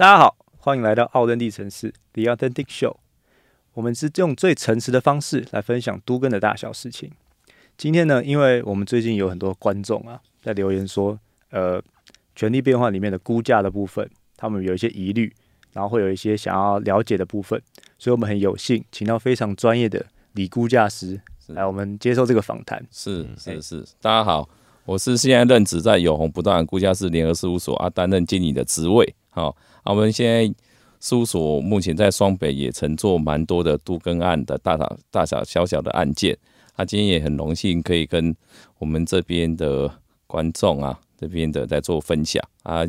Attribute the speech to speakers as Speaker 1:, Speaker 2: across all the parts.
Speaker 1: 大家好，欢迎来到奥登地城市 The Authentic Show。我们是用最诚实的方式来分享都根的大小事情。今天呢，因为我们最近有很多观众啊在留言说，呃，权力变换里面的估价的部分，他们有一些疑虑，然后会有一些想要了解的部分，所以我们很有幸请到非常专业的理估价师来我们接受这个访谈。
Speaker 2: 是是是，大家好，我是现在任职在永宏不断估价师联合事务所啊，担任经理的职位。好，啊，我们现在事务所目前在双北也曾做蛮多的杜更案的大大大小小小的案件。啊今天也很荣幸可以跟我们这边的观众啊，这边的在做分享啊。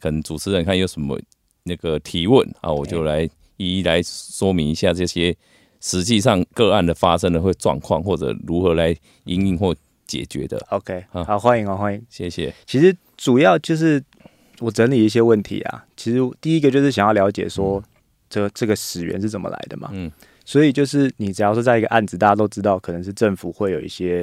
Speaker 2: 可能主持人看有什么那个提问啊，我就来一一来说明一下这些实际上个案的发生的会状况，或者如何来应应或解决的。
Speaker 1: OK，
Speaker 2: 好
Speaker 1: 好，欢迎哦，欢迎。
Speaker 2: 谢谢。
Speaker 1: 其实主要就是我整理一些问题啊。其实第一个就是想要了解说，这这个始源是怎么来的嘛。
Speaker 2: 嗯
Speaker 1: 所以就是你只要是在一个案子，大家都知道，可能是政府会有一些，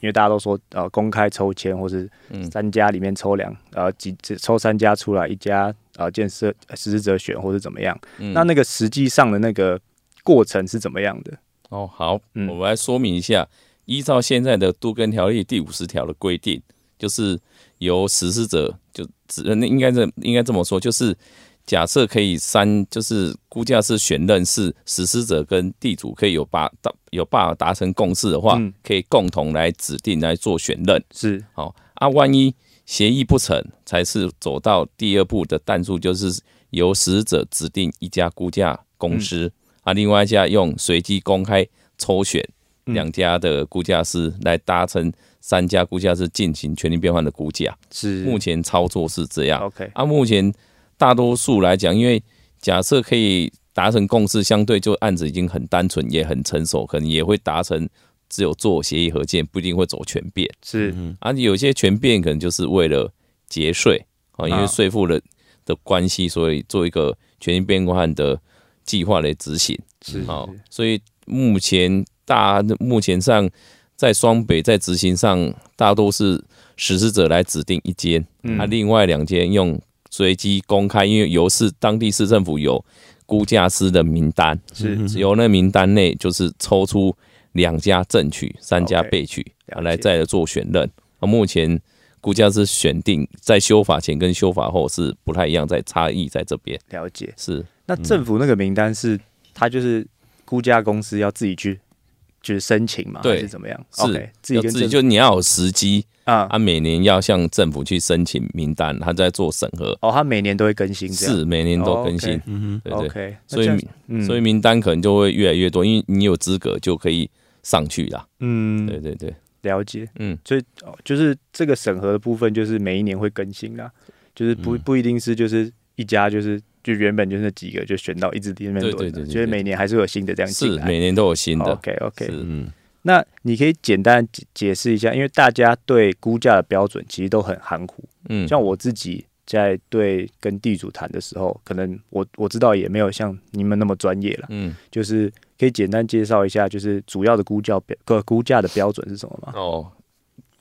Speaker 1: 因为大家都说呃公开抽签，或是
Speaker 2: 嗯
Speaker 1: 三家里面抽两呃几抽三家出来，一家呃建设呃实施者选，或是怎么样。
Speaker 2: 嗯
Speaker 1: 那那个实际上的那个过程是怎么样的？
Speaker 2: 哦，好，
Speaker 1: 嗯
Speaker 2: 我们来说明一下，依照现在的都根条例第五十条的规定，就是由实施者就只那应该这应该这么说，就是假设可以三，就是估价是选任是实施者跟地主可以有把达有办法达成共识的话，
Speaker 1: 嗯
Speaker 2: 可以共同来指定来做选任。
Speaker 1: 是
Speaker 2: 好啊，万一协议不成，才是走到第二步的弹数，就是由实施者指定一家估价公司、啊，另外一家用随机公开抽选
Speaker 1: 嗯
Speaker 2: 两家的估价师来达成三家估价师进行权利变换的估价。
Speaker 1: 是
Speaker 2: 目前操作是这样
Speaker 1: OK
Speaker 2: 啊，目前大多数来讲，因为假设可以达成共识，相对就案子已经很单纯，也很成熟，可能也会达成只有做协议和建，不一定会走全变。
Speaker 1: 是
Speaker 2: 啊，有些全变可能就是为了节税啊，因为
Speaker 1: 啊
Speaker 2: 税负的的关系，所以做一个权益变换的计划来执行。
Speaker 1: 是
Speaker 2: 好，所以目前大目前上在双北在执行上，大都是实施者来指定一间，
Speaker 1: 嗯。
Speaker 2: 啊，另外两间用随机公开，因为由市当地市政府有估价师的名单，
Speaker 1: 是。
Speaker 2: 由那名单内就是抽出两家正取，三家备取，
Speaker 1: 了解。
Speaker 2: 啊来再来做选任。啊，目前估价师选定在修法前跟修法后是不太一样，在差异在这边。
Speaker 1: 了解。
Speaker 2: 是。
Speaker 1: 那政府那个名单是，他就是估价公司要自己去，就是申请嘛，
Speaker 2: 对
Speaker 1: 还是怎么样？
Speaker 2: 是
Speaker 1: ？OK，自己
Speaker 2: 要自己就你要有时机
Speaker 1: 啊。
Speaker 2: 啊，每年要向政府去申请名单，他在做审核，
Speaker 1: 哦，他每年都会更新，
Speaker 2: 是每年都更新
Speaker 1: 哦，
Speaker 3: 嗯
Speaker 2: 对对。
Speaker 1: OK，
Speaker 2: 所以所以名单可能就会越来越多，因为你有资格就可以上去啦。
Speaker 1: 嗯，
Speaker 2: 对对对，
Speaker 1: 了解，
Speaker 2: 嗯，
Speaker 1: 所以哦就是这个审核的部分，就是每一年会更新啦，就是不
Speaker 2: 嗯。
Speaker 1: 不一定是就是一家就是就原本就是那几个就选到一直里面
Speaker 2: 对
Speaker 1: 轮的，
Speaker 2: 对对对
Speaker 1: 就是每年还是有新的这样进来。
Speaker 2: 是每年都有新的。
Speaker 1: OK OK，
Speaker 3: 嗯
Speaker 1: 那你可以简单解解释一下，因为大家对估价的标准其实都很含糊，
Speaker 2: 嗯，
Speaker 1: 像我自己在对跟地主谈的时候，可能我我知道也没有像你们那么专业了，
Speaker 2: 嗯
Speaker 1: 就是可以简单介绍一下，就是主要的估价标个估价的标准是什么吗？
Speaker 2: 哦，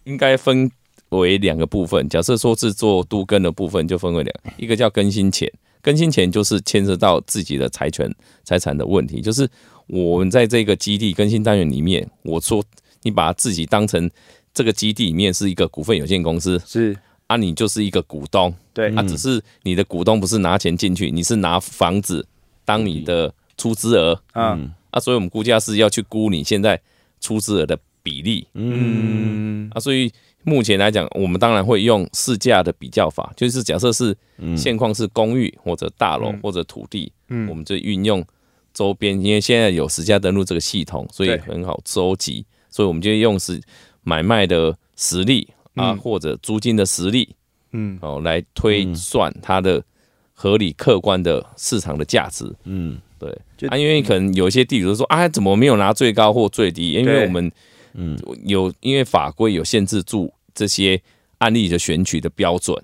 Speaker 2: 应该分为两个部分。假设说是做都更的部分，就分为两，一个叫更新前，更新前就是牵涉到自己的财权财产的问题，就是我们在这个基地更新单元里面，我说你把自己当成这个基地里面是一个股份有限公司
Speaker 1: 是。
Speaker 2: 啊，你就是一个股东，
Speaker 1: 对，
Speaker 2: 啊，只是你的股东不是拿钱进去，你是拿房子当你的出资额。
Speaker 1: 嗯。
Speaker 2: 啊，所以我们估价是要去估你现在出资额的比例。
Speaker 1: 嗯。
Speaker 2: 啊，所以目前来讲，我们当然会用市价的比较法，就是假设是现况是公寓或者大楼
Speaker 1: 嗯。
Speaker 2: 或者土地，
Speaker 1: 嗯。
Speaker 2: 我们就运用周边，因为现在有实价登录这个系统，所以很好收集，所以我们就用是买卖的实力啊，
Speaker 1: 嗯。
Speaker 2: 或者租金的实力
Speaker 1: 嗯。
Speaker 2: 哦，来推算它的合理客观的市场的价值。
Speaker 3: 嗯。
Speaker 2: 对，啊，因为可能有一些地主说啊，怎么没有拿最高或最低？因为我们
Speaker 3: 嗯。
Speaker 2: 有因为法规有限制住这些案例的选取的标准，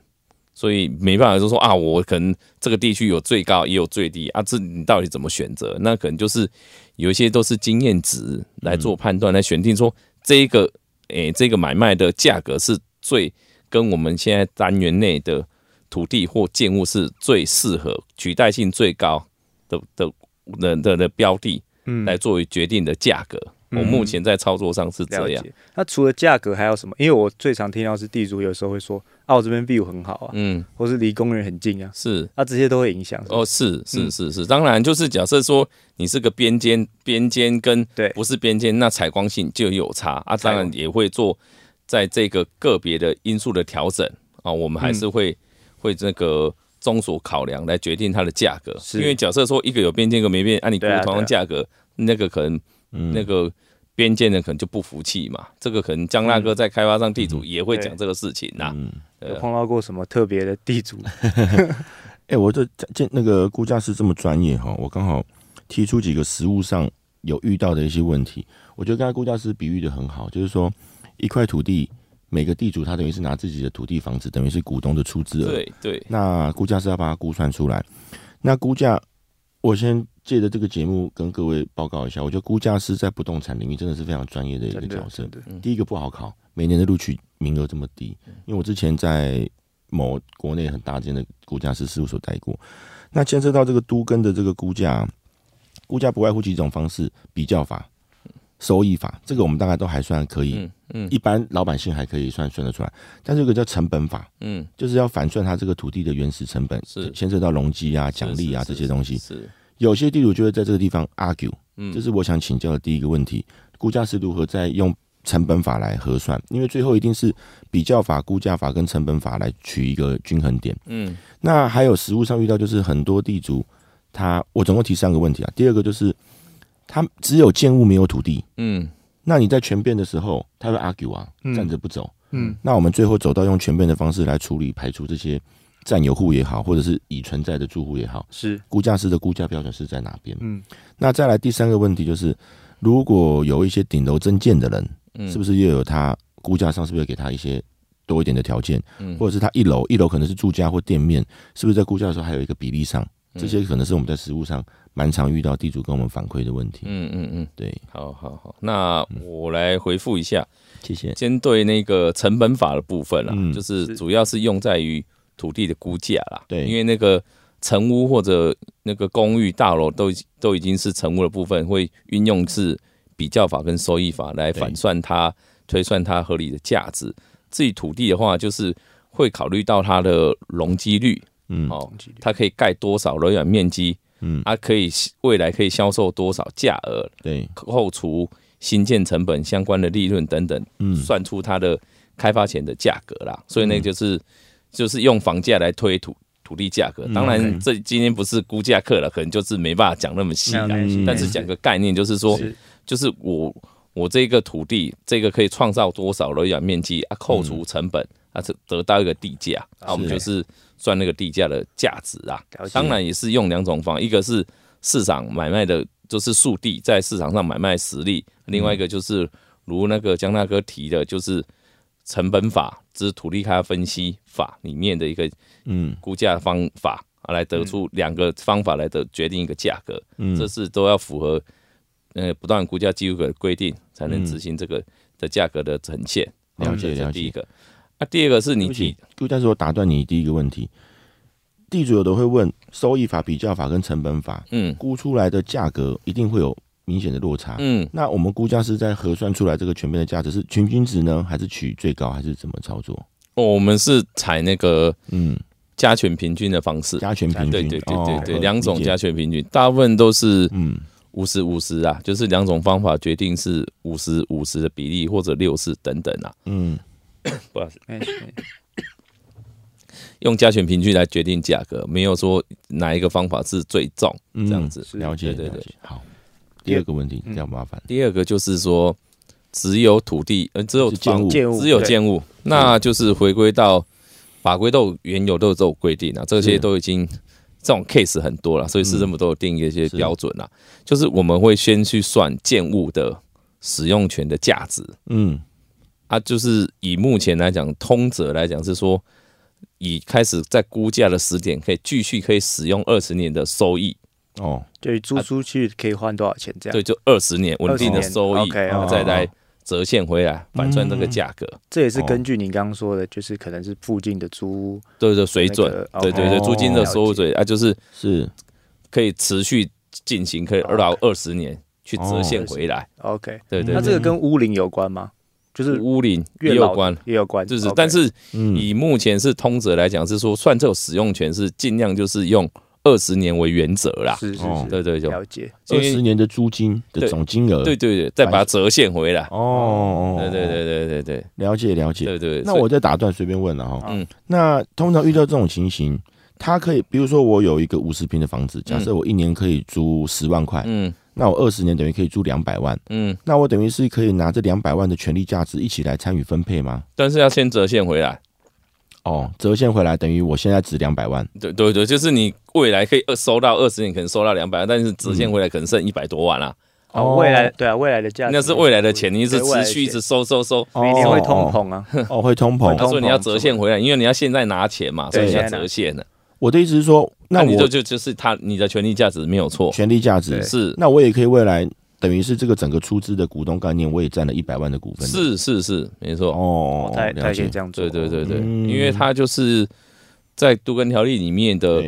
Speaker 2: 所以没办法就说啊，我可能这个地区有最高也有最低啊，这你到底怎么选择？那可能就是有一些都是经验值来做判断，来选定说这一个诶、这个买卖的价格是最跟我们现在单元内的土地或建物是最适合、取代性最高的的的的的标的，
Speaker 1: 嗯
Speaker 2: 来作为决定的价格。我
Speaker 1: 嗯。
Speaker 2: 目前在操作上是这样，
Speaker 1: 解。那除了价格还有什么？因为我最常听到是地主有时候会说，啊，我这边 view 很好啊，
Speaker 2: 嗯，
Speaker 1: 或是离公园很近啊，
Speaker 2: 是。
Speaker 1: 啊，这些都会影响。
Speaker 2: 哦，是是
Speaker 1: 嗯。
Speaker 2: 是是，当然就是假设说你是个边间，边间跟
Speaker 1: 对。
Speaker 2: 不是边间，那采光性就有差。啊，当然也会做在这个个别的因素的调整。啊，我们还
Speaker 1: 嗯。
Speaker 2: 是会、会这个综所考量来决定它的价格，
Speaker 1: 是。
Speaker 2: 因为假设说一个有边间，一个没边，按、你同样
Speaker 1: 对啊。
Speaker 2: 价格，那个可能
Speaker 3: 嗯
Speaker 2: 那个。边界的可能就不服气嘛，这个可能江大哥在开发商地主也会讲这个事情呐、
Speaker 3: 嗯，
Speaker 1: 有碰到过什么特别的地主？
Speaker 3: 哎、我这见那个估价师这么专业哈，我刚好提出几个实物上有遇到的一些问题。我觉得刚才估价师比喻的很好，就是说一块土地，每个地主他等于是拿自己的土地房子，等于是股东的出资额。
Speaker 2: 对对，
Speaker 3: 那估价师要把它估算出来。那估价，我先借着这个节目跟各位报告一下，我觉得估价师在不动产领域真的是非常专业的一个角色第一个不好考，每年的录取名额这么低，因为我之前在某国内很大间的估价师事务所待过，那牵涉到这个都跟的这个估价，估价不外乎几种方式：比较法、收益法，这个我们大概都还算可以，
Speaker 2: 嗯嗯。
Speaker 3: 一般老百姓还可以算算得出来。但是有个叫成本法，
Speaker 2: 嗯，
Speaker 3: 就是要反算它这个土地的原始成本，
Speaker 2: 是。
Speaker 3: 牵涉到容积啊、奖励啊这些东西。
Speaker 2: 是，
Speaker 3: 有些地主就会在这个地方 argue，
Speaker 2: 嗯
Speaker 3: 这是我想请教的第一个问题：估价是如何在用成本法来核算？因为最后一定是比较法、估价法跟成本法来取一个均衡点。
Speaker 2: 嗯
Speaker 3: 那还有实物上遇到就是很多地主，他我总共提三个问题啊。第二个就是他只有建物没有土地，
Speaker 2: 嗯
Speaker 3: 那你在全变的时候，他会 argue 啊，
Speaker 1: 嗯
Speaker 3: 站着不走。
Speaker 1: 嗯，
Speaker 3: 那我们最后走到用全变的方式来处理，排除这些占有户也好，或者是已存在的住户也好，
Speaker 1: 是，
Speaker 3: 估价师的估价标准是在哪边？
Speaker 1: 嗯。
Speaker 3: 那再来第三个问题就是，如果有一些顶楼增建的人，
Speaker 2: 嗯，
Speaker 3: 是不是又有他估价上是不是要给他一些多一点的条件，
Speaker 2: 嗯。
Speaker 3: 或者是他一楼一楼可能是住家或店面，是不是在估价的时候还有一个比例上？
Speaker 2: 嗯。
Speaker 3: 这些可能是我们在实物上蛮常遇到地主跟我们反馈的问题。
Speaker 2: 嗯嗯嗯，
Speaker 3: 对，
Speaker 2: 好好好，那我来回复一下，
Speaker 3: 谢谢。
Speaker 2: 先对那个成本法的部分啦，
Speaker 3: 嗯。
Speaker 2: 就是
Speaker 1: 是。
Speaker 2: 主要是用在于土地的估价啦，
Speaker 3: 对。
Speaker 2: 因为那个成屋或者那个公寓大楼都已都已经是成屋的部分，会运用是比较法跟收益法来反算它推算它合理的价值。至于土地的话，就是会考虑到它的容积率
Speaker 3: 嗯。
Speaker 2: 哦，它可以盖多少楼面面积，
Speaker 3: 嗯，
Speaker 2: 它可以未来可以销售多少价额，
Speaker 3: 对，
Speaker 2: 扣除新建成本相关的利润等等，
Speaker 3: 嗯。
Speaker 2: 算出它的开发前的价格啦。所以那个就是、就是用房价来推土土地价格。
Speaker 3: 嗯
Speaker 2: 当然这今天不是估价课了，可能就是没办法讲那么细啦。
Speaker 3: 嗯
Speaker 2: 但是讲个概念，就是说，就是我我这个土地，这个可以创造多少楼面面积啊？扣除成本啊，这得到一个地价，啊，我们就是算那个地价的价值啊当然也是用两种方，一个是市场买卖的，就是速地在市场上买卖实力；另外一个就是如那个江大哥提的，就是成本法之土地开发分析法里面的一个
Speaker 3: 嗯
Speaker 2: 估价方法啊，来得出两个方法来得决定一个价格。
Speaker 3: 嗯，
Speaker 2: 这是都要符合呃不断估价记录的规定，才能执行这个的价格的呈现。
Speaker 3: 了解了解
Speaker 2: 第一个。啊，第二个是你提，
Speaker 3: 估价师，我打断你第一个问题。地主有的会问收益法、比较法跟成本法
Speaker 2: 嗯
Speaker 3: 估出来的价格一定会有明显的落差。
Speaker 2: 嗯，
Speaker 3: 那我们估价是在核算出来这个全面的价值是平均值呢，还是取最高，还是怎么操作？
Speaker 2: 哦我们是采那个
Speaker 3: 嗯，
Speaker 2: 加权平均的方式。
Speaker 3: 加权平均，
Speaker 2: 对对对对对，
Speaker 3: 哦
Speaker 2: 两种。加权平均，大部分都是
Speaker 3: 嗯
Speaker 2: 五十五十啊，就是两种方法决定是五十五十的比例，或者六十等等啊。
Speaker 3: 嗯
Speaker 2: 不好意思，用加权平均来决定价格，没有说哪一个方法是最重
Speaker 3: 嗯，
Speaker 2: 这样子。
Speaker 1: 是
Speaker 3: 了解
Speaker 2: 对对对。
Speaker 3: 好，第二个问题比
Speaker 1: 嗯
Speaker 3: 较麻烦。
Speaker 2: 第二个就是说，只有土地，呃，只有
Speaker 3: 建物。
Speaker 2: 只有
Speaker 1: 对。
Speaker 2: 建物，那就是回归到法规都有原有都有这种规定啊，这些都已经这种 case 很多了，所以市政府都有定一些
Speaker 3: 是
Speaker 2: 标准啦。就是我们会先去算建物的使用权的价值。
Speaker 3: 嗯。
Speaker 2: 啊，就是以目前来讲，通则来讲是说，以开始在估价的时点，可以继续可以使用二十年的收益，
Speaker 3: 哦，
Speaker 1: 对，租出去可以换多少钱这样？
Speaker 2: 对，就二十年稳定的收益然后
Speaker 3: 哦
Speaker 2: 再来折现回来，反算这个价格，
Speaker 1: 这也是根据您刚刚说的，就是可能是附近的租屋
Speaker 2: 对对水准
Speaker 1: 那，个
Speaker 2: 对对对，
Speaker 3: 哦
Speaker 2: 租金的收入水啊，就是
Speaker 3: 是。
Speaker 2: 可以持续进行，可以二到二十年去折现回来
Speaker 1: ，OK。
Speaker 2: 对对
Speaker 1: 那这个跟屋龄有关吗？就是
Speaker 2: 屋龄也有关，
Speaker 1: 也有关，
Speaker 2: 就是但是
Speaker 3: 嗯。
Speaker 2: 以目前是通则来讲，是说算这种使用权是尽量就是用二十年为原则啦，
Speaker 1: 是是
Speaker 3: 哦
Speaker 1: 是，
Speaker 2: 对对就
Speaker 1: 了解。
Speaker 3: 二十年的租金的
Speaker 2: 对
Speaker 3: 总金额，
Speaker 2: 对对对，再把它折现回来，
Speaker 3: 哦，
Speaker 2: 对对对对对对
Speaker 3: 了解了解。
Speaker 2: 对对。
Speaker 3: 那我再打断，随便问了哈。
Speaker 2: 嗯
Speaker 3: 那通常遇到这种情形，他可以，比如说我有一个五十平的房子，假设我一年可以租十万块，
Speaker 2: 嗯
Speaker 3: 那我二十年等于可以租两百万，
Speaker 2: 嗯，
Speaker 3: 那我等于是可以拿这两百万的权利价值一起来参与分配吗？
Speaker 2: 但是要先折现回来，
Speaker 3: 哦，折现回来等于我现在值两百万，
Speaker 2: 对对对，就是你未来可以二收到二十年，可能收到两百万，但是折现回来可能剩一百多万啦，
Speaker 1: 哦，未来对啊，未来的价值
Speaker 2: 那是未来的钱，你是持续一直收收收，
Speaker 1: 每年会通
Speaker 3: 哦
Speaker 1: 膨啊。
Speaker 3: 哦，会通膨。
Speaker 1: 会通
Speaker 2: 所以你要折现回来，因为你要现在拿钱嘛，所以你要折现的。
Speaker 3: 我的意思是说，那
Speaker 2: 那你就就就是他你的权利价值没有错，
Speaker 3: 权利价值
Speaker 2: 是。
Speaker 3: 那我也可以未来等于是这个整个出资的股东概念，我也占了一百万的股份。
Speaker 2: 是是是，没错。
Speaker 3: 哦，
Speaker 1: 他他
Speaker 3: 了解
Speaker 1: 也可以这样做。
Speaker 2: 对对对对，
Speaker 3: 嗯
Speaker 2: 因为他就是在都根条例里面的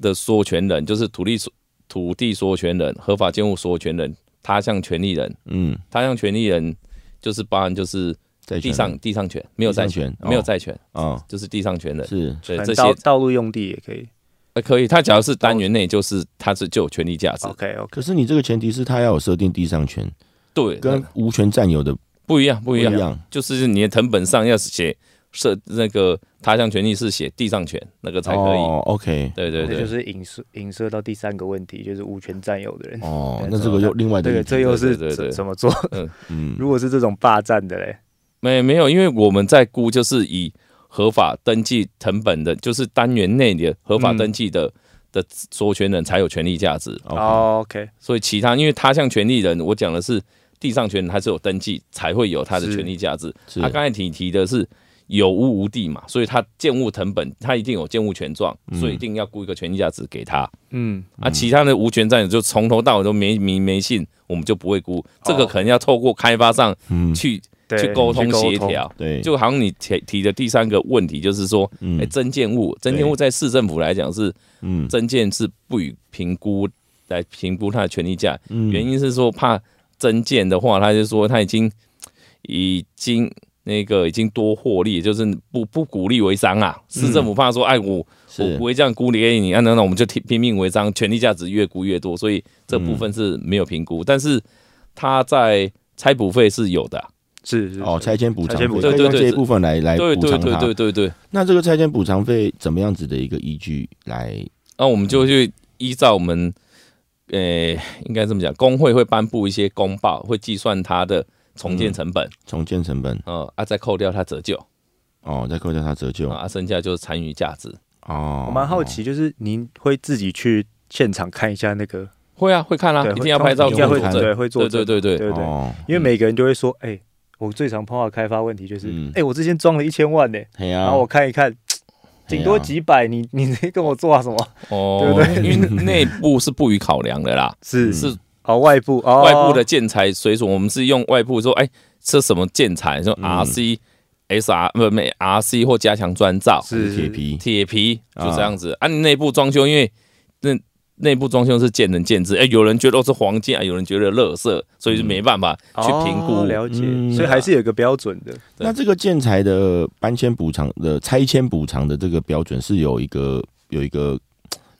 Speaker 2: 的所有权人，就是土地所土地所有权人、合法建物所有权人、他项权利人、
Speaker 3: 嗯，
Speaker 2: 他项权利人就是包含就是地上地上权没有债权没有
Speaker 3: 哦
Speaker 2: 债权，
Speaker 3: 啊
Speaker 2: 就是地上权人。
Speaker 3: 是
Speaker 2: 对这些
Speaker 1: 道路用地也可以。
Speaker 2: 呃可以，他只要是单元内，就是他是就有权利价值。
Speaker 1: OK OK，
Speaker 3: 可是你这个前提是他要有设定地上权，
Speaker 2: 对，
Speaker 3: 跟无权占有的
Speaker 2: 不一样，不一样。就是你的藤本上要写设那个他项权利是写地上权那个才可以。
Speaker 3: 哦，OK，
Speaker 2: 对对对，
Speaker 1: 这就是影射影射到第三个问题，就是无权占有的人。
Speaker 3: 哦，那这个又另外的
Speaker 1: 这又是怎么做？
Speaker 3: 嗯
Speaker 1: 如果是这种霸占的嘞，
Speaker 2: 没没有，因为我们在估就是以合法登记成本的，就是单元内的合法登记的、的所有权人才有权利价值。
Speaker 1: 哦 OK，
Speaker 2: 所以其他因为他项权利人，我讲的是地上权人还是有登记才会有他的
Speaker 1: 是
Speaker 2: 权利价值。他刚才提提的是有屋无地嘛，所以他建物成本他一定有建物权状，所以一定要估一个权利价值给他。
Speaker 1: 嗯，
Speaker 2: 啊，其他的无权占有就从头到尾都没名没信，我们就不会估。这个
Speaker 1: 哦。
Speaker 2: 可能要透过开发商
Speaker 3: 嗯，
Speaker 2: 去、
Speaker 1: 对，
Speaker 2: 去沟通协调。
Speaker 3: 对，
Speaker 2: 就好像你提提的第三个问题，就是说，
Speaker 3: 嗯。
Speaker 2: 哎、增建物，增建物在市政府来讲是
Speaker 3: 嗯。
Speaker 2: 增建是不予评估来评估它的权利价，
Speaker 3: 嗯。
Speaker 2: 原因是说怕增建的话，他就说他已经已经那个已经多获利，就是不不鼓励违章啊。市政府怕说，哎，我我不会这样鼓励给你，啊，那那我们就拼拼命违章，权利价值越估越多，所以这部分是没有评估，但是他在拆补费是有的啊、
Speaker 1: 是是
Speaker 3: 哦，拆迁补偿
Speaker 2: 对对
Speaker 3: 这一部分来来
Speaker 2: 对对对
Speaker 3: 补偿它。
Speaker 2: 对对对。
Speaker 3: 那这个拆迁补偿费怎么样子的一个依据来？
Speaker 2: 那我们就去依照我们，呃、应该这么讲，工会会颁布一些公报，会计算它的重建成本，
Speaker 3: 重建成本
Speaker 2: 呃，啊，再扣掉它折旧，
Speaker 3: 哦，再扣掉它折旧
Speaker 2: 啊，剩下就是参与价值。
Speaker 3: 哦。
Speaker 1: 我蛮好奇，就是您会自己去现场看一下那个，
Speaker 2: 会啊，会看啊，一定要拍照
Speaker 1: 应该会
Speaker 2: 做。
Speaker 1: 对会做
Speaker 2: 对对对对
Speaker 1: 对因为每个人就会说，哎，我最常碰到的开发问题就是
Speaker 3: 嗯，
Speaker 1: 哎，我之前装了一千万呢，然后我看一看，顶多几百，你你在跟我做什么？
Speaker 2: 哦，
Speaker 1: 对不对？
Speaker 2: 因为内部是不予考量的啦，
Speaker 1: 是
Speaker 2: 是
Speaker 1: 哦，外部哦，
Speaker 2: 外部的建材水准，我们是用外部说，哎，这什么建材，说
Speaker 3: 嗯。
Speaker 2: RC、SR 不没 RC 或加强砖造，
Speaker 1: 是。
Speaker 3: 铁皮。
Speaker 2: 铁皮。就
Speaker 3: 啊。
Speaker 2: 这样子。啊，你内部装修，因为那内部装修是见仁见智，哎、有人觉得是黄金，啊有人觉得垃圾，所以就没办法去评估。
Speaker 1: 哦了解，
Speaker 3: 嗯。
Speaker 1: 所以还是有一个标准的。
Speaker 3: 那这个建材的搬迁补偿的拆迁补偿的这个标准是有一个有一个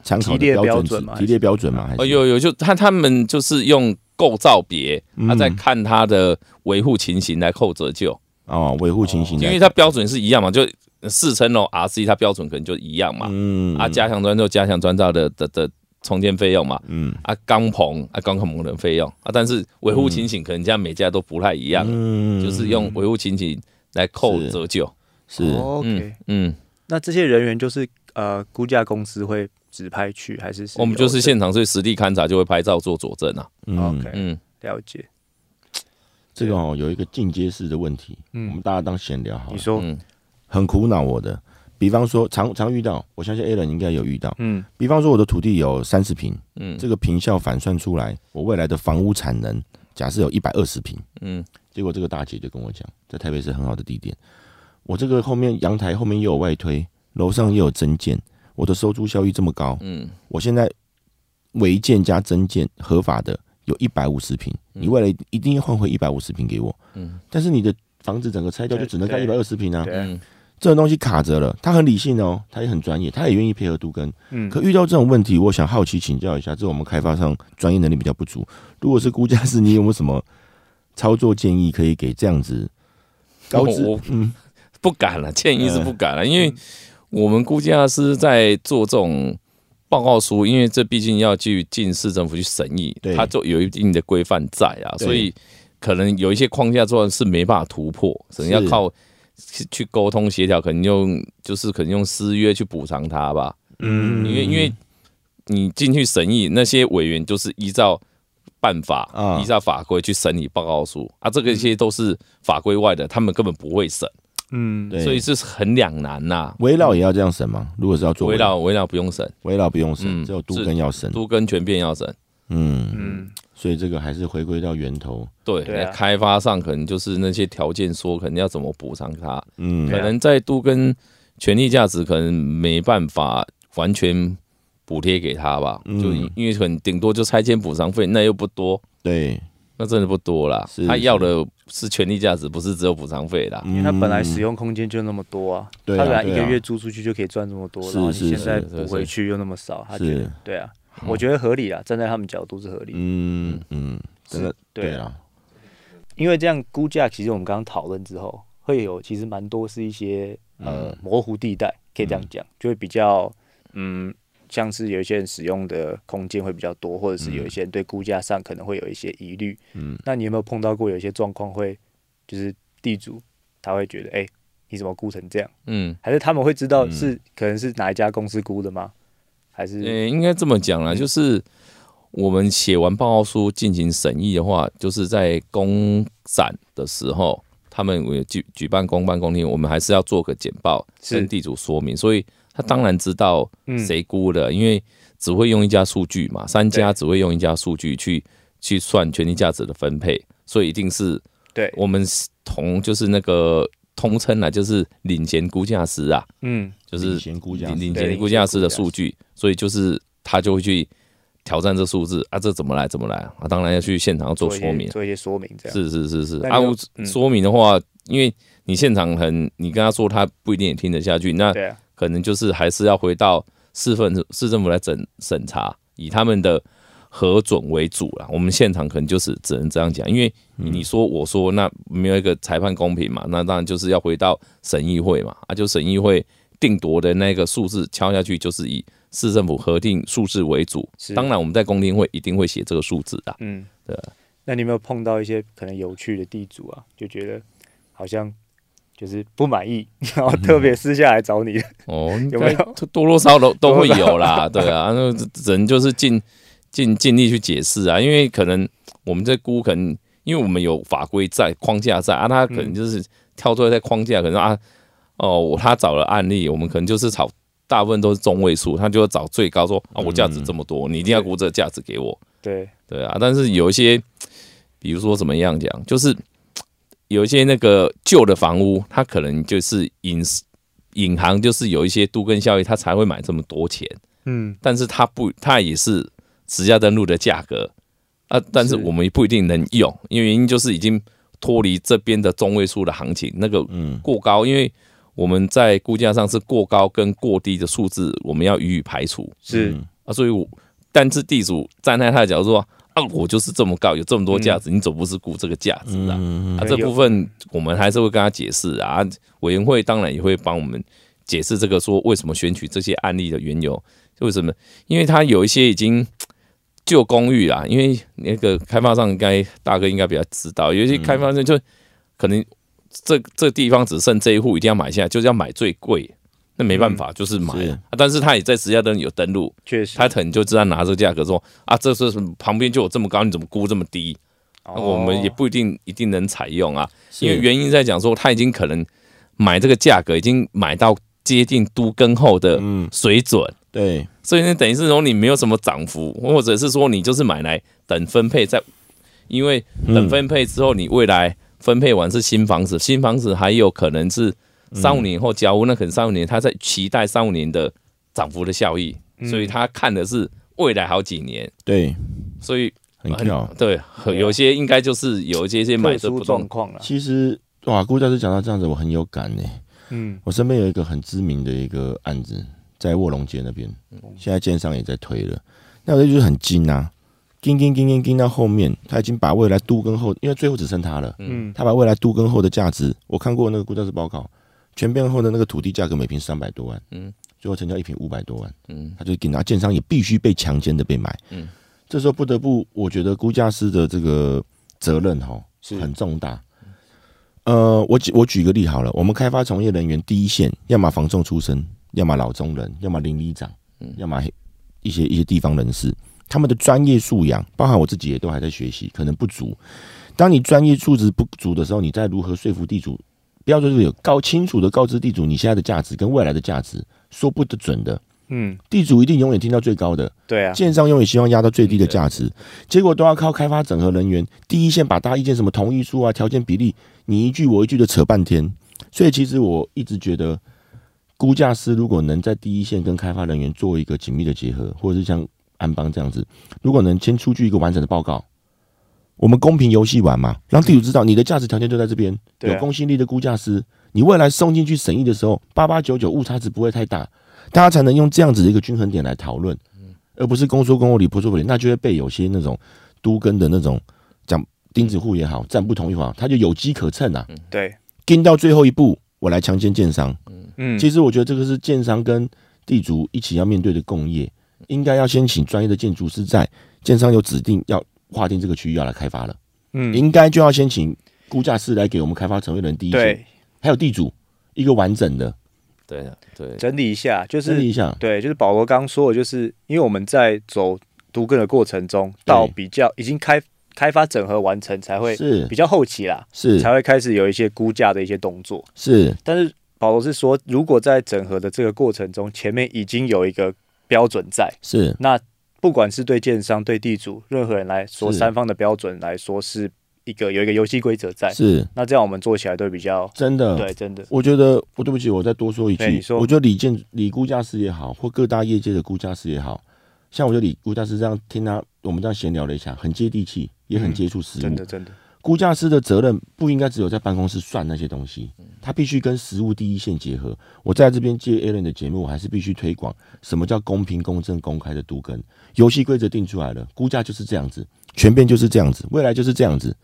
Speaker 3: 参考标准
Speaker 1: 吗？
Speaker 3: 值提列标准吗？还
Speaker 2: 哦，
Speaker 3: 是
Speaker 2: 有有，就他他们就是用构造别，他、
Speaker 3: 嗯。
Speaker 2: 再看他的维护情形来扣折旧，
Speaker 3: 哦维护情形的，
Speaker 2: 因为它标准是一样嘛，就四层楼 RC 它标准可能就一样嘛。
Speaker 3: 嗯。
Speaker 2: 啊，加强砖就加强砖造的的的重建费用嘛。
Speaker 3: 嗯。
Speaker 2: 啊，钢棚啊，钢棚的费用。啊，但是维护情形可能家每家都不太一样，
Speaker 3: 嗯。
Speaker 2: 就是用维护情形来扣折旧。
Speaker 3: 是。
Speaker 1: 哦 OK，
Speaker 2: 嗯，
Speaker 1: 那这些人员就是呃估价公司会指派去，还是是
Speaker 2: 我们就是现场所以实地勘察就会拍照做佐证啊。
Speaker 3: 嗯。
Speaker 1: OK
Speaker 2: 嗯，
Speaker 1: 了解。
Speaker 3: 这个哦有一个进阶式的问题，
Speaker 1: 嗯。
Speaker 3: 我们大家当闲聊好，
Speaker 1: 你说，
Speaker 2: 嗯。
Speaker 3: 很苦恼我的。比方说常常遇到，我相信 A 人应该有遇到。
Speaker 1: 嗯。
Speaker 3: 比方说我的土地有三十平，
Speaker 2: 嗯。
Speaker 3: 这个平效反算出来，我未来的房屋产能假设有一百二十平，
Speaker 2: 嗯。
Speaker 3: 结果这个大姐就跟我讲，在台北是很好的地点，我这个后面阳台后面又有外推，楼上又有增建，我的收租效益这么高，
Speaker 2: 嗯，
Speaker 3: 我现在违建加增建合法的有一百五十平，你未来一定要换回一百五十平给我，
Speaker 2: 嗯，
Speaker 3: 但是你的房子整个拆掉就只能盖一百二十平啊，
Speaker 1: 对。
Speaker 2: 嗯，
Speaker 3: 这种东西卡着了，他很理性哦，他也很专业，他也愿意配合杜根。
Speaker 1: 嗯，
Speaker 3: 可遇到这种问题，我想好奇请教一下，这我们开发商专业能力比较不足。如果是估价师，你有没有什么操作建议可以给这样子高质？
Speaker 2: 我
Speaker 3: 嗯
Speaker 2: 不敢了，建议是不敢了，因为我们估价师在做这种报告书，因为这毕竟要去进市政府去审议
Speaker 3: 对，
Speaker 2: 它就有一定的规范在啊，所以可能有一些框架做是没办法突破，可能要靠去去沟通协调，可能用就是可能用私约去补偿他吧，
Speaker 1: 嗯
Speaker 2: 因为因为你进去审议，那些委员就是依照办法、
Speaker 3: 啊
Speaker 2: 依照法规去审理报告书啊，这个一些都是法规外的，他们根本不会审，
Speaker 1: 嗯，
Speaker 3: 对，
Speaker 2: 所以是很两难呐、
Speaker 3: 围绕也要这样审吗？如果是要做
Speaker 2: 围绕围绕不用审，
Speaker 3: 围绕不用审，
Speaker 2: 嗯
Speaker 3: 只有都
Speaker 2: 是
Speaker 3: 根要审。
Speaker 2: 都根全变要审。
Speaker 3: 嗯嗯，
Speaker 1: 嗯，
Speaker 3: 所以这个还是回归到源头。
Speaker 2: 对，
Speaker 1: 对啊。
Speaker 2: 在开发上可能就是那些条件说，可能要怎么补偿它，
Speaker 3: 嗯。
Speaker 2: 可能在度跟权利价值可能没办法完全补贴给他吧，
Speaker 3: 嗯。
Speaker 2: 就因因为很顶多就拆迁补偿费，那又不多，
Speaker 3: 对，
Speaker 2: 那真的不多啦。
Speaker 3: 是。
Speaker 2: 他要的是权利价值，不是只有补偿费啦。
Speaker 1: 因为他本来使
Speaker 3: 用
Speaker 1: 用空间就那么多啊，他本来一个月租出去就可以赚这么多，然后你现在补回去又那么少，他觉
Speaker 3: 是。
Speaker 1: 得对啊，我觉得合理啊，站在他们角度是合理，
Speaker 3: 嗯嗯，真的对
Speaker 1: 啊，
Speaker 3: 啊，
Speaker 1: 因为这样估价，其实我们刚刚讨论之后，会有其实蛮多是一些呃
Speaker 3: 嗯。
Speaker 1: 模糊地带，可以这样讲，就会比较嗯，像是有一些人使用的空间会比较多，或者是有一些人对估价上可能会有一些疑虑。
Speaker 3: 嗯，
Speaker 1: 那你有没有碰到过有一些状况会，就是地主他会觉得，哎、你怎么估成这样？
Speaker 2: 嗯，
Speaker 1: 还是他们会知道
Speaker 3: 嗯。
Speaker 1: 是、可能是哪一家公司估的吗？还是、
Speaker 2: 呃，应该这么讲啦，就是我们写完报告书进行审议的话，就是在公展的时候，他们有举举办公办公听，我们还是要做个简报跟地主说明，所以他当然知道
Speaker 1: 嗯
Speaker 2: 谁估的，因为只会用一家数据嘛，三家只会用一家数据去去算权利价值的分配，所以一定是
Speaker 1: 对，
Speaker 2: 我们同就是那个通称啊，就是领衔估价师啊，
Speaker 1: 嗯。
Speaker 2: 就是
Speaker 3: 领衔估价
Speaker 2: 领衔估价师的数据，所以就是他就会去挑战这数字啊，这怎么来怎么来啊？当然要去现场做说明，
Speaker 1: 做一些说明这样。
Speaker 2: 是是是是。啊，说明的话，因为你现场很，你跟他说他不一定也听得下去，那可能就是还是要回到市份市政府来审审查，以他们的核准为主啦。我们现场可能就是只能这样讲，因为你说我说，那没有一个裁判公平嘛，那当然就是要回到审议会嘛，啊，就审议会定夺的那个数字敲下去，就是以市政府核定数字为主。
Speaker 1: 是
Speaker 2: 当然我们在公听会一定会写这个数字的。
Speaker 1: 嗯，
Speaker 2: 对。
Speaker 1: 那你有没有碰到一些可能有趣的地主啊，就觉得好像就是不满意，然后特别私下来找你的？
Speaker 2: 哦，
Speaker 1: 有没有
Speaker 2: 多多少少都都会有啦，对啊，那人就是尽尽尽力去解释啊，因为可能我们这估可能，因为我们有法规在框架在啊，他可能就是跳出来在框架，可能啊，哦，他找了案例，我们可能就是炒大部分都是中位数，他就要找最高说啊，我价值这么多，你一定要估这个价值给我，
Speaker 1: 对，
Speaker 2: 对啊，但是有一些，比如说怎么样讲，就是有一些那个旧的房屋，它可能就是隐隐含就是有一些都跟效益，它才会买这么多钱，
Speaker 1: 嗯，
Speaker 2: 但是它不，它也是实价登录的价格。啊，但是
Speaker 1: 是
Speaker 2: 我们也不一定能用，因为原因就是已经脱离这边的中位数的行情，那个
Speaker 3: 嗯。
Speaker 2: 过高，因为我们在估价上是过高跟过低的数字，我们要予以排除。
Speaker 1: 是，
Speaker 3: 嗯。
Speaker 2: 啊，所以我但是地主站在他的角度说啊，我就是这么高，有这么多价值，你总不是估这个价值啊。
Speaker 3: 嗯
Speaker 2: 啊，这部分我们还是会跟他解释啊，啊委员会当然也会帮我们解释这个说为什么选取这些案例的缘由，为什么？因为他有一些已经旧公寓啊，因为那个开发商应该大哥应该比较知道，有一些开发商就可能这这地方只剩这一户，一定要买下来，就是要买最贵。那没办法，就是买
Speaker 3: 是。
Speaker 2: 啊，但是他也在实价登有登录，
Speaker 1: 确实，
Speaker 2: 他可能就知道拿这个价格说啊，这是旁边就有这么高，你怎么估这么低？那我们也
Speaker 1: 哦
Speaker 2: 不一定一定能采用啊，因为原因在讲说他已经可能买这个价格已经买到接近都更后的
Speaker 3: 嗯。
Speaker 2: 水准，
Speaker 3: 对。
Speaker 2: 所以呢，等于是说你没有什么涨幅，或者是说你就是买来等分配在，因为等分配之后你未来分配完是新房子，新房子还有可能是三五年后交屋，那可能三五年他在期待三五年的涨幅的效益，
Speaker 1: 嗯。
Speaker 2: 所以他看的是未来好几年，
Speaker 3: 对，
Speaker 2: 所以
Speaker 3: 很跳。
Speaker 2: 对，有些应该就是有一些些买
Speaker 1: 特殊
Speaker 2: 的不，
Speaker 1: 状况了。
Speaker 3: 其实哇，顾教授讲到这样子，我很有感呢。
Speaker 1: 嗯。
Speaker 3: 我身边有一个很知名的一个案子，在卧龙街那边，现在建商也在推了。那有的就是很精啊，盯盯盯盯盯到后面，他已经把未来都跟后，因为最后只剩他了，
Speaker 1: 嗯
Speaker 3: 他把未来都跟后的价值，我看过那个估价师报告，全变后的那个土地价格每平三百多万，
Speaker 2: 嗯
Speaker 3: 嗯，最后成交一平五百多万，
Speaker 2: 嗯
Speaker 3: 他就给拿建商也必须被强奸的被买，
Speaker 2: 嗯
Speaker 3: 嗯，这时候不得不，我觉得估价师的这个责任哈
Speaker 1: 是
Speaker 3: 很重大。呃，我举我举个例好了，我们开发从业人员第一线，要么房仲出身，要么老中人，要么邻里长，要么一些一些地方人士，他们的专业素养，包含我自己也都还在学习，可能不足。当你专业素质不足的时候，你再如何说服地主？不要说是有告清楚的告知地主你现在的价值跟未来的价值，说不得准的。
Speaker 1: 嗯，
Speaker 3: 地主一定永远听到最高的，
Speaker 1: 对啊，
Speaker 3: 建商永远希望压到最低的价值，结果都要靠开发整合人员第一线把大家意见什么同意书啊、条件比例，你一句我一句的扯半天。所以其实我一直觉得，估价师如果能在第一线跟开发人员做一个紧密的结合，或者是像安邦这样子，如果能先出具一个完整的报告，我们公平游戏玩嘛，让地主知道你的价值条件就在这边，有公信力的估价师，你未来送进去审议的时候，八八九九误差值不会太大，大家才能用这样子的一个均衡点来讨论，而不是公说公有理，婆说婆理，那就会被有些那种都跟的那种讲钉子户也好，站不同意好，他就有机可乘啊，
Speaker 1: 对，
Speaker 3: 跟到最后一步，我来强奸建商。
Speaker 1: 嗯，
Speaker 3: 其实我觉得这个是建商跟地主一起要面对的共业，应该要先请专业的建筑师在建商有指定要划定这个区域要来开发了，
Speaker 1: 嗯，
Speaker 3: 应该就要先请估价师来给我们开发成为人第一线，
Speaker 1: 对，
Speaker 3: 还有地主一个完整的。
Speaker 2: 对啊对，
Speaker 1: 整理一下，就是
Speaker 3: 整理一下，
Speaker 1: 对，就是保罗刚刚说的，就是因为我们在走独根的过程中，到比较已经开开发整合完成，才会
Speaker 3: 是。
Speaker 1: 比较后期啦，
Speaker 3: 是。
Speaker 1: 才会开始有一些估价的一些动作。
Speaker 3: 是。
Speaker 1: 但是保罗是说，如果在整合的这个过程中，前面已经有一个标准在，
Speaker 3: 是。
Speaker 1: 那不管是对建商、对地主，任何人来说，三方的标准来说是一个有一个游戏规则在。
Speaker 3: 是。
Speaker 1: 那这样我们做起来都比较
Speaker 3: 真的，
Speaker 1: 对，真的。
Speaker 3: 我觉得，我对不起，我再多说一句
Speaker 1: 你，说。
Speaker 3: 我觉得李建李估价师也好，或各大业界的估价师也好，像我觉得李估价师这样听他我们这样闲聊了一下，很接地气，也很接触实物。
Speaker 1: 真的真的，
Speaker 3: 估价师的责任不应该只有在办公室算那些东西，他必须跟实物第一线结合。我在这边借 Alan 的节目，我还是必须推广什么叫公平、公正、公开的都根游戏规则定出来了，估价就是这样子，全变就是这样子，未来就是这样子。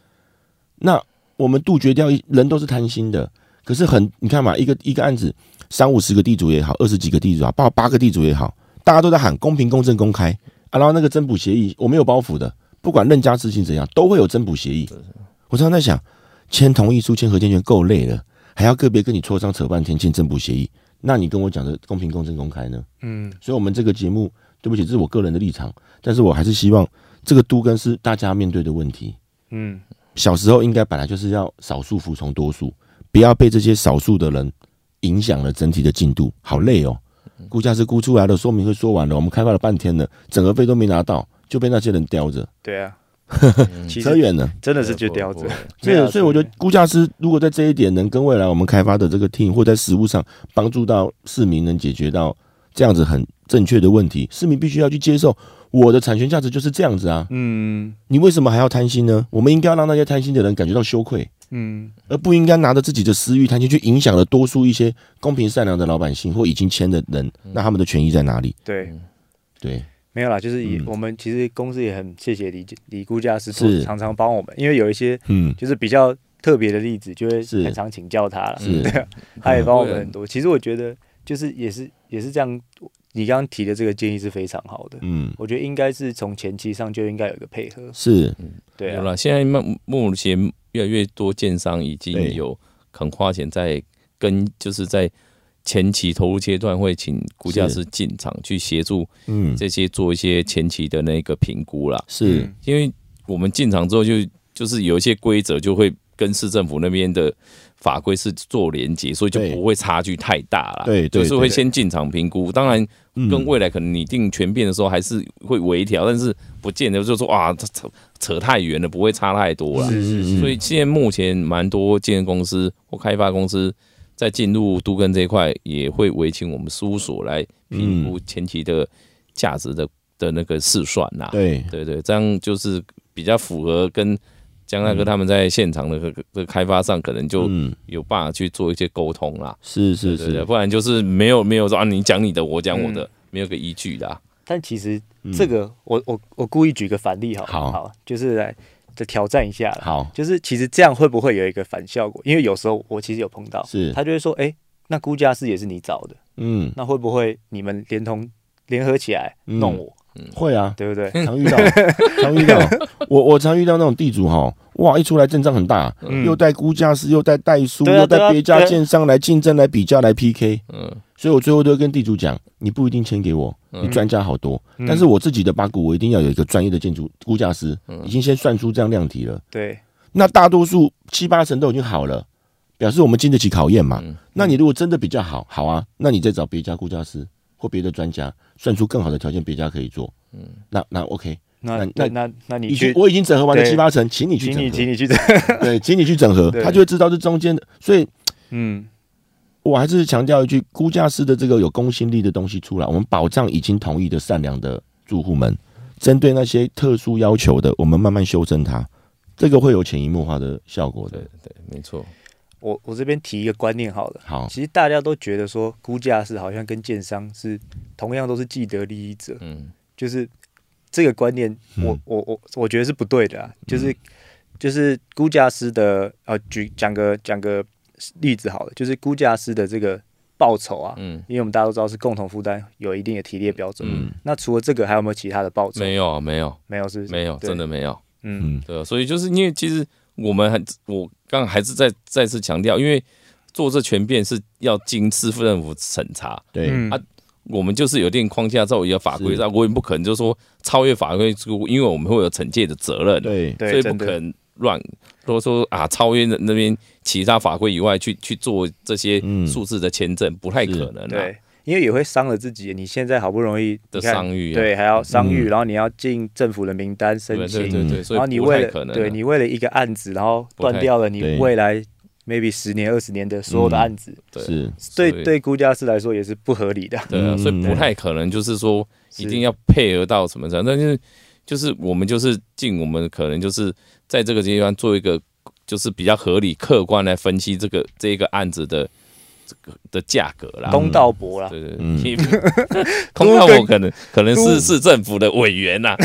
Speaker 3: 那我们杜绝掉一人都是贪心的，可是很你看嘛，一个一个案子三五十个地主也好，二十几个地主啊，八八个地主也好，大家都在喊公平、公正、公开啊，然后那个增补协议我没有包袱的，不管任家执行怎样，都会有增补协议。我常常在想，签同意书、签合建权够累了，还要个别跟你磋商扯半天签增补协议，那你跟我讲的公平、公正、公开呢？
Speaker 1: 嗯，
Speaker 3: 所以，我们这个节目，对不起，这是我个人的立场，但是我还是希望这个都跟是大家面对的问题。
Speaker 1: 嗯，
Speaker 3: 小时候应该本来就是要少数服从多数，不要被这些少数的人影响了整体的进度，好累哦。估价是估出来的，说明会说完了，我们开发了半天了，整个费都没拿到，就被那些人叼着，
Speaker 1: 对啊，
Speaker 3: 扯远了。
Speaker 1: 真的是就叼着
Speaker 3: 所以，所以我觉得估价师如果在这一点能跟未来我们开发的这个 team 或在实物上帮助到市民，能解决到这样子很正确的问题，市民必须要去接受我的产权价值就是这样子啊！
Speaker 1: 嗯
Speaker 3: 你为什么还要贪心呢？我们应该要让那些贪心的人感觉到羞愧，
Speaker 1: 嗯，
Speaker 3: 而不应该拿着自己的私欲贪心去影响了多数一些公平善良的老百姓或已经签的人，那他们的权益在哪里？
Speaker 1: 对。
Speaker 3: 对，
Speaker 1: 没有啦，就是以
Speaker 3: 嗯。
Speaker 1: 我们其实公司也很谢谢李李估价师，
Speaker 3: 是。
Speaker 1: 常常帮我们，因为有一些
Speaker 3: 嗯，
Speaker 1: 就是比较特别的例子，就会
Speaker 3: 是。
Speaker 1: 很常请教他了。
Speaker 3: 是。
Speaker 1: 对啊，他也帮我们很多。其实我觉得就是也是也是这样，你刚刚提的这个建议是非常好的。
Speaker 3: 嗯，
Speaker 1: 我觉得应该是从前期上就应该有一个配合。
Speaker 3: 是。
Speaker 1: 对啊，
Speaker 2: 有了，现在目目前越来越多建商已经有肯花钱在跟，就是在前期投入阶段会请估价师进场去协助
Speaker 3: 嗯。
Speaker 2: 这些做一些前期的那个评估啦。
Speaker 3: 是。
Speaker 1: 嗯
Speaker 2: 因为我们进场之后就就是有一些规则就会跟市政府那边的法规是做连接，所以就不会差距太大啦。
Speaker 3: 对对
Speaker 2: 就是会先进场评估，当然
Speaker 3: 嗯
Speaker 2: 跟未来可能拟定全变的时候还是会微调，但是不见得就说哇扯扯太远了，不会差太多了。
Speaker 1: 是是是，
Speaker 2: 所以现在目前蛮多建设公司或开发公司在进入都更这一块，也会委请我们事务所来评估前期的价值的的那个试算呐。
Speaker 3: 对。
Speaker 2: 对对，这样就是比较符合跟江大哥他们在现场的这个这个开发上，可能就
Speaker 3: 嗯。
Speaker 2: 有办法去做一些沟通啦。
Speaker 3: 是是是，
Speaker 2: 不然就是没有没有说啊，你讲你的，我讲我的
Speaker 1: 嗯，
Speaker 2: 没有个依据的啊。
Speaker 1: 但其实
Speaker 3: 嗯。
Speaker 1: 这个我我我故意举个反例好好，
Speaker 3: 好
Speaker 1: 就是来就挑战一下啦。
Speaker 3: 好。
Speaker 1: 就是其实这样会不会有一个反效果？因为有时候我其实有碰到，
Speaker 3: 是。
Speaker 1: 他就会说，哎、那估价师也是你找的，
Speaker 3: 嗯。
Speaker 1: 那会不会你们连同联合起来
Speaker 3: 嗯
Speaker 1: 弄我，
Speaker 3: 会啊，
Speaker 1: 对不对？
Speaker 3: 常遇到常遇到，我我常遇到那种地主哈，哇一出来阵仗很大，
Speaker 1: 嗯。
Speaker 3: 又带估价师，又带代书，又带别家建商来竞争来比较来 PK，
Speaker 2: 嗯。
Speaker 3: 所以我最后都会跟地主讲，你不一定签给我，你专家好多，
Speaker 1: 嗯。
Speaker 3: 但是我自己的八股我一定要有一个专业的建筑估价师，
Speaker 1: 嗯。
Speaker 3: 已经先算出这样量体了。
Speaker 1: 对，
Speaker 3: 那大多数七八成都已经好了，表示我们经得起考验嘛。
Speaker 2: 嗯。
Speaker 3: 那你如果真的比较好，好啊，那你再找别家估价师或别的专家算出更好的条件，别家可以做。嗯，那那 OK，
Speaker 1: 那
Speaker 3: 那
Speaker 1: 那那那你去，
Speaker 3: 我已经整合完了七八成，请你去整合，
Speaker 1: 请你请你去整，
Speaker 3: 对，请你去整合，他就会知道这中间的。所以
Speaker 1: 嗯，
Speaker 3: 我还是强调一句，估价师的这个有公信力的东西出来，我们保障已经同意的善良的住户们，针对那些特殊要求的，我们慢慢修正它，这个会有潜移默化的效果的
Speaker 2: 对。对，没错。
Speaker 1: 我我这边提一个观念好了。
Speaker 3: 好，
Speaker 1: 其实大家都觉得说估价师好像跟建商是同样都是既得利益者，
Speaker 2: 嗯
Speaker 1: 就是这个观念我，
Speaker 3: 嗯
Speaker 1: 我我我觉得是不对的啊。就是、就是估价师的呃，举讲个讲个例子好了，就是估价师的这个报酬啊，
Speaker 2: 嗯。
Speaker 1: 因为我们大家都知道是共同负担，有一定的提列标准。
Speaker 2: 嗯，
Speaker 1: 那除了这个，还有没有其他的报酬？
Speaker 2: 没有没有。
Speaker 1: 没有，是不是？
Speaker 2: 没有，真的没有。
Speaker 1: 嗯。
Speaker 3: 嗯
Speaker 2: 对啊，所以就是因为其实我们还我刚刚还是再再次强调，因为做这全变是要经市政府审查，
Speaker 3: 对，
Speaker 1: 嗯。
Speaker 2: 啊我们就是有定框架之后，有法规
Speaker 3: 是。
Speaker 2: 上，我也不可能就说超越法规，因为我们会有惩戒的责任，
Speaker 3: 对，
Speaker 1: 对，
Speaker 2: 所以不可能乱说说啊超越那边其他法规以外去去做这些
Speaker 3: 嗯
Speaker 2: 数字的签证，不太可能啊。
Speaker 1: 对，因为也会伤了自己。你现在好不容易
Speaker 2: 的商誉啊，
Speaker 1: 对，还要商誉，
Speaker 3: 嗯。
Speaker 1: 然后你要进政府的名单申
Speaker 2: 对
Speaker 1: 请，
Speaker 2: 对对对，所
Speaker 1: 然后你为了对你为了一个案子，然后断掉了你未来 maybe 十年、二十年的所有的
Speaker 3: 嗯。
Speaker 1: 案子，
Speaker 2: 对
Speaker 3: 是，
Speaker 1: 对对，估价师来说也是不合理的。
Speaker 2: 对啊，
Speaker 3: 嗯
Speaker 2: 所以不太可能就是说一定要配合到什么程度，但是就是我们就是尽我们可能就是在这个阶段做一个就是比较合理、客观来分析这个这一个案子的这个的价格啦。
Speaker 1: 公道博啦，
Speaker 2: 对对
Speaker 3: 嗯。
Speaker 2: 对，公道博可能可能是市政府的委员呐，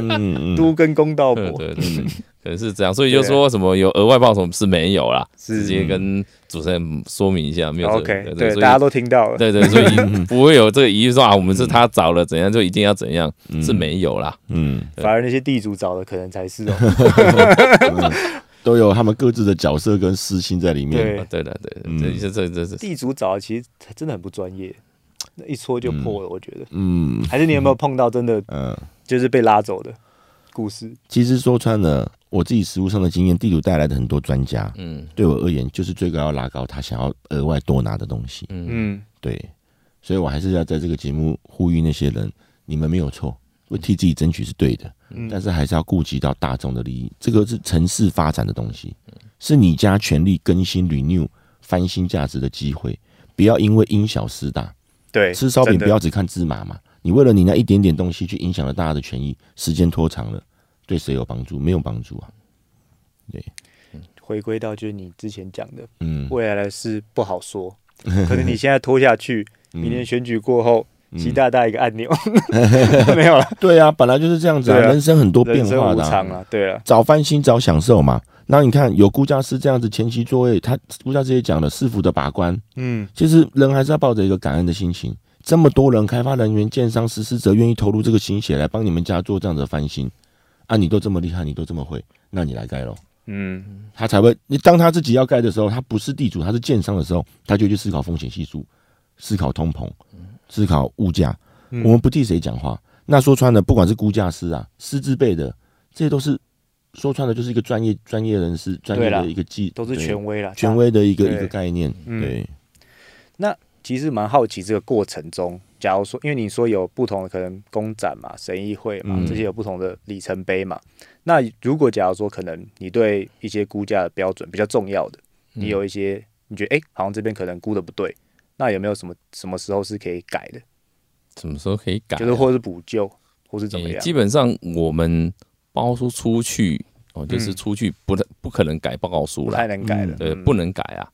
Speaker 3: 嗯 嗯
Speaker 1: 都跟公道博
Speaker 2: 对对对，可能是这样，所以就说什么有额外报酬是没有啦，直接跟主持人说明一下，没有这个
Speaker 1: OK，
Speaker 2: 对所以
Speaker 1: 大家都听到了。
Speaker 2: 对对，所以 不会有这个疑虑说啊，我们是他找了怎样就一定要怎样，
Speaker 3: 嗯
Speaker 2: 是没有啦。
Speaker 3: 嗯，
Speaker 1: 反而那些地主找的可能才是哦。
Speaker 3: 都有他们各自的角色跟私心在里面。
Speaker 1: 对
Speaker 2: 啊对的对的，
Speaker 3: 嗯
Speaker 2: 这这这
Speaker 1: 地主找的其实真的很不专业，那一戳就破了。我觉得，
Speaker 3: 嗯
Speaker 1: 还是你有没有碰到真的
Speaker 3: 嗯，
Speaker 1: 就是被拉走的故事？
Speaker 3: 其实说穿了，我自己实务上的经验，地主带来的很多专家，
Speaker 2: 嗯
Speaker 3: 对我而言就是最高要拉高他想要额外多拿的东西。
Speaker 2: 嗯
Speaker 1: 嗯，
Speaker 3: 对，所以我还是要在这个节目呼吁那些人，你们没有错，为替自己争取是对的，
Speaker 1: 嗯
Speaker 3: 但是还是要顾及到大众的利益。这个是城市发展的东西，是你家权力更新、renew、翻新价值的机会，不要因为因小失大。
Speaker 1: 对，
Speaker 3: 吃烧饼不要只看芝麻嘛，你为了你那一点点东西去影响了大家的权益，时间拖长了，对谁有帮助？没有帮助啊。对。
Speaker 1: 回归到就是你之前讲的，
Speaker 3: 嗯，
Speaker 1: 未来的事不好说，可能你现在拖下去，明年选举过后，
Speaker 3: 嗯。
Speaker 1: 习大大一个按钮。没有了，
Speaker 3: 对啊，本来就是这样子啊，人生很多变化的、啊，
Speaker 1: 对啊，
Speaker 3: 早翻新早享受嘛。那你看有估价师这样子前期座位，他估价师也讲了，市府的把关，
Speaker 1: 嗯，
Speaker 3: 其实人还是要抱着一个感恩的心情。这么多人，开发人员、建商、实施者愿意投入这个心血来帮你们家做这样的翻新，啊，你都这么厉害，你都这么会，那你来盖喽。
Speaker 1: 嗯，
Speaker 3: 他才会，你当他自己要盖的时候，他不是地主，他是建商的时候，他就去思考风险系数，思考通膨，思考物价。我们不替谁讲话。那说穿了，不管是估价师啊、师资辈的，这些都是说穿了就是一个专业专业人士专业的一个技，
Speaker 1: 都是权威了，
Speaker 3: 权威的一个一个概念，
Speaker 1: 嗯
Speaker 3: 对，
Speaker 1: 其实蛮好奇这个过程中，假如说，因为你说有不同的可能公展嘛、审议会嘛，
Speaker 3: 嗯
Speaker 1: 这些有不同的里程碑嘛。那如果假如说可能你对一些估价的标准比较重要的，你有一些你觉得哎、诶好像这边可能估的不对，那有没有什么什么时候是可以改的？
Speaker 2: 什么时候可以改啊？
Speaker 1: 就是或是补救，或是怎么样？
Speaker 2: 诶基本上我们报告书出去哦，就是
Speaker 1: 嗯
Speaker 2: 出去不能不可能改报告书
Speaker 1: 不
Speaker 2: 啦，
Speaker 1: 太能改了，
Speaker 3: 嗯
Speaker 2: 对，
Speaker 1: 嗯
Speaker 2: 不能改啊。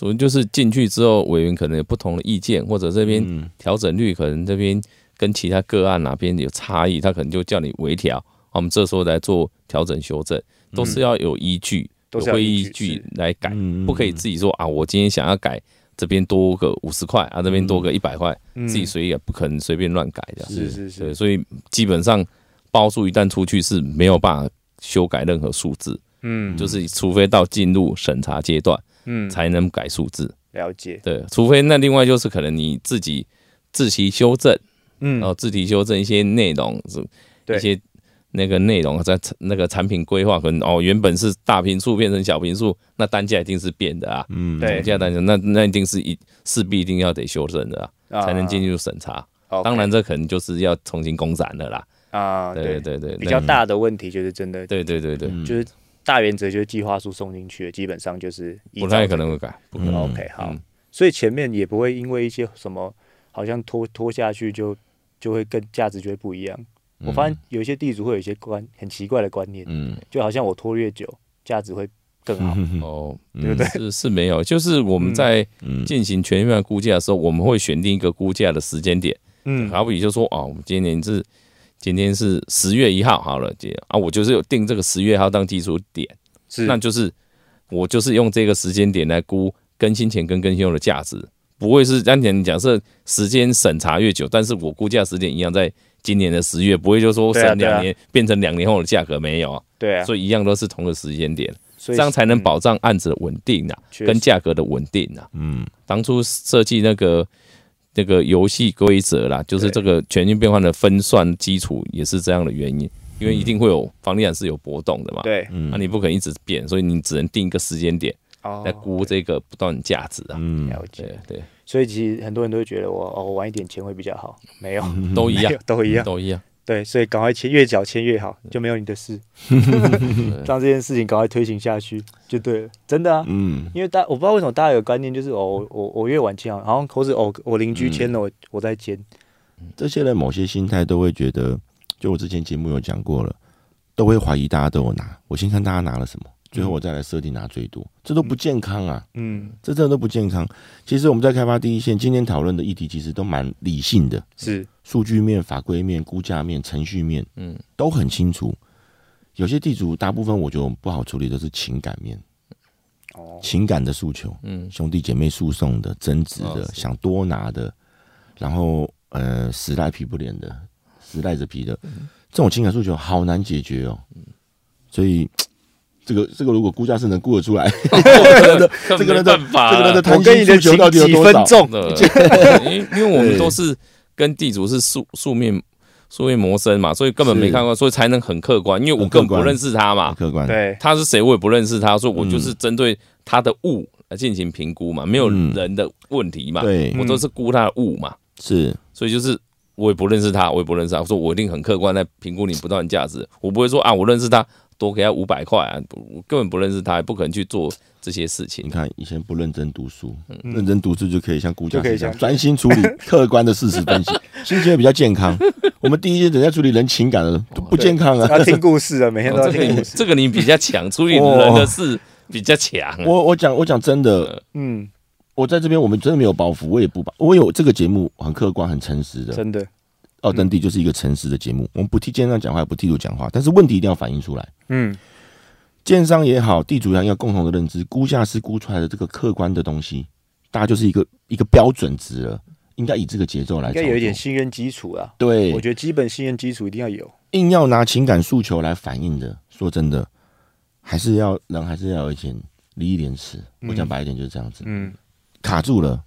Speaker 2: 主要就是进去之后，委员可能有不同的意见，或者这边
Speaker 3: 嗯。
Speaker 2: 调整率可能这边跟其他个案哪边有差异，他可能就叫你微调，我们这时候来做调整修正，都是要有依据，
Speaker 1: 嗯
Speaker 2: 有
Speaker 1: 依据
Speaker 2: 会依据来改，
Speaker 3: 嗯
Speaker 2: 不可以自己说啊，我今天想要改这边多个五十块啊，这边多个一百块，
Speaker 1: 嗯。
Speaker 2: 自己随意也，不可能随便乱改的。
Speaker 1: 是是，是，
Speaker 2: 所以基本上包数一旦出去是没有办法修改任何数字，
Speaker 1: 嗯。
Speaker 2: 就是除非到进入审查阶段
Speaker 1: 嗯，
Speaker 2: 才能改数字。
Speaker 1: 了解，
Speaker 2: 对，除非那另外就是可能你自己自行修正，
Speaker 1: 嗯。
Speaker 2: 然后自题修正一些内容，是
Speaker 1: 对。
Speaker 2: 一些那个内容在那个产品规划，可能哦原本是大平数变成小平数，那单价一定是变的啊。
Speaker 3: 嗯，
Speaker 1: 对。
Speaker 2: 总价单价那那一定是一势必一定要得修正的啊，
Speaker 1: 啊
Speaker 2: 才能进入审查。当然，这可能就是要重新公展的啦。
Speaker 1: 啊，
Speaker 2: 对。
Speaker 1: 对，
Speaker 2: 对对，
Speaker 1: 比较大的问题就是真的，
Speaker 2: 对对对对，
Speaker 3: 嗯。
Speaker 1: 就是大原则就是计划书送进去，基本上就是
Speaker 2: 不太可能会改，不可能。
Speaker 3: 嗯
Speaker 1: OK，好，
Speaker 2: 嗯
Speaker 1: 所以前面也不会因为一些什么，好像拖拖下去就就会跟价值就会不一样。我发现有一些地主会有一些观很奇怪的观念，
Speaker 3: 嗯，
Speaker 1: 就好像我拖越久，价值会更好。
Speaker 3: 嗯
Speaker 2: 哦，
Speaker 1: 对不对
Speaker 2: 是是没有，就是我们在
Speaker 3: 嗯
Speaker 2: 进行全面估价的时候，我们会选定一个估价的时间点。
Speaker 1: 嗯，
Speaker 2: 好比就说啊，我们今年是今天是十月一号好了，姐啊，我就是有定这个十月号当基础点，
Speaker 1: 是。
Speaker 2: 那就是我就是用这个时间点来估更新前跟更新后的价值，不会是当前假设时间审查越久，但是我估价时间一样在今年的十月，不会就说审两年变成两年后的价格没有啊，
Speaker 1: 对啊，
Speaker 2: 所以一样都是同个时间点，这样才能
Speaker 1: 嗯。
Speaker 2: 保障案子的稳定啊，跟价格的稳定啊。
Speaker 3: 嗯。
Speaker 2: 当初设计那个那个游戏规则啦，就是这个权益变换的分算基础也是这样的原因，因为一定会有房地产是有波动的嘛，
Speaker 1: 对
Speaker 3: 嗯
Speaker 2: 那、你不可能一直变，所以你只能定一个时间点
Speaker 1: 哦
Speaker 2: 来估这个不断价值啊。
Speaker 3: 嗯
Speaker 1: 了解
Speaker 2: 对。对，
Speaker 1: 所以其实很多人都会觉得我哦，我晚一点钱会比较好，没有，
Speaker 2: 都一样，
Speaker 1: 都一样。
Speaker 2: 都一样。
Speaker 1: 对，所以赶快签，越早签越好，就没有你的事，让这件事情赶快推行下去就对了，真的啊。
Speaker 3: 嗯。
Speaker 1: 因为大我不知道为什么大家有观念，就是哦，我我我越晚签好，好像或是哦我邻居签了，我我在签，
Speaker 3: 这些人某些心态都会觉得，就我之前节目有讲过了，都会怀疑大家都有拿，我先看大家拿了什么，最后我再来设定拿最多，这都不健康啊，
Speaker 1: 嗯，
Speaker 3: 这真的都不健康。其实我们在开发第一线，今天讨论的议题其实都蛮理性的，
Speaker 1: 是。
Speaker 3: 数据面、法规面、估价面、程序面，
Speaker 2: 嗯，
Speaker 3: 都很清楚。有些地主大部分我觉得我们不好处理的是情感面，
Speaker 1: 哦，
Speaker 3: 情感的诉求，
Speaker 2: 嗯，
Speaker 3: 兄弟姐妹诉讼的、争执的、
Speaker 2: 哦
Speaker 3: 想多拿的，然后呃死赖皮不脸的、死赖着皮的，
Speaker 2: 嗯。
Speaker 3: 这种情感诉求好难解决哦。所以这个这个如果估价是能估得出来，
Speaker 2: 这
Speaker 3: 这个人的
Speaker 2: 办法。
Speaker 3: 这个人的贪
Speaker 1: 我跟你的
Speaker 3: 心诉求到底有
Speaker 1: 几
Speaker 3: 多少？
Speaker 1: 分重，
Speaker 2: 的，因为因为我们都是跟地主是素素面素面谋生嘛，所以根本没看过，所以才能很客观。因为我根本不认识他嘛，
Speaker 3: 客观，
Speaker 1: 对，
Speaker 2: 他是谁我也不认识他，所以我
Speaker 3: 嗯
Speaker 2: 就是针对他的物来进行评估嘛，没有
Speaker 3: 嗯
Speaker 2: 人的问题嘛，
Speaker 3: 对，
Speaker 2: 我都是估他的物嘛，
Speaker 3: 是。
Speaker 2: 所以就是我也不认识他，我也不认识他，我说我一定很客观在评估你不断的价值，我不会说啊我认识他多给他五百块啊，我根本不认识他，也不可能去做这些事情
Speaker 3: 你。看以前不认真读书，
Speaker 1: 嗯
Speaker 3: 认真读书就可以像估价
Speaker 1: 就可以
Speaker 3: 这样专心处理 客观的事实分析，心情会比较健康。我们第一件等下处理人情感的不健康啊。
Speaker 1: 要听故事啊，每天都
Speaker 2: 哦这个你
Speaker 1: 要听故事，
Speaker 2: 这个你比较强，处理人的事比较强啊。
Speaker 3: 我我讲我讲真的，
Speaker 1: 嗯，
Speaker 3: 我在这边我们真的没有包袱，我也不把，我有这个节目很客观很诚实的。
Speaker 1: 真的，
Speaker 3: 奥登地就是一个诚实的节目，我们不替奸商讲话，也不替主讲话，但是问题一定要反映出来。
Speaker 1: 嗯，
Speaker 3: 奸商也好，地主也好，要共同的认知，估价师估出来的这个客观的东西，大家就是一个一个标准值了，应该以这个节奏来。
Speaker 1: 应该有一点信任基础啊。
Speaker 3: 对
Speaker 1: 我，觉得基本信任基础一定要有。
Speaker 3: 硬要拿情感诉求来反映的，说真的，还是要人还是要有一点礼义廉耻。我讲白一点就是这样子，
Speaker 1: 嗯，
Speaker 3: 卡住了。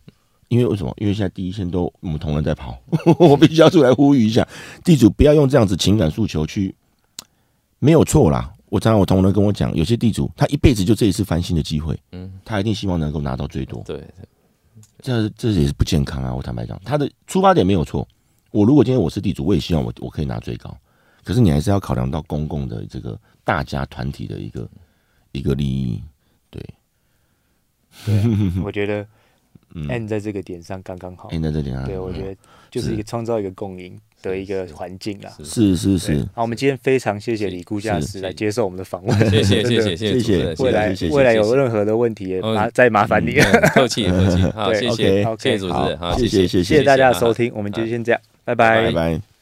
Speaker 3: 因为为什么？因为现在第一线都我们同仁在跑，我必须要出来呼吁一下，地主不要用这样子情感诉求去，没有错啦。我常常我同仁跟我讲，有些地主他一辈子就这一次翻新的机会，
Speaker 2: 嗯，
Speaker 3: 他一定希望能够拿到最多，
Speaker 2: 对，
Speaker 3: 这这也是不健康啊！我坦白讲，他的出发点没有错。我如果今天我是地主，我也希望我我可以拿最高，可是你还是要考量到公共的这个大家团体的一个一个利益。对，
Speaker 1: 对啊，我觉得
Speaker 3: 嗯，
Speaker 1: N 在这个点上刚刚好
Speaker 3: ，N 在这点啊，
Speaker 1: 对，我觉得就是一个创造一个共赢的一个环境啦。
Speaker 3: 是是是，
Speaker 1: 好，我们今天非常谢谢李估价
Speaker 3: 是。
Speaker 1: 师来接受我们的访问，
Speaker 2: 谢谢谢谢谢谢
Speaker 1: 未来未来有任何的问题麻再麻烦你。
Speaker 2: 嗯客气客气，好，
Speaker 1: 对
Speaker 2: 谢谢
Speaker 3: OK，
Speaker 2: 谢谢主持人，好，
Speaker 3: 谢谢谢
Speaker 1: 谢谢大家的收听，我们就先这样，拜。
Speaker 3: 拜拜。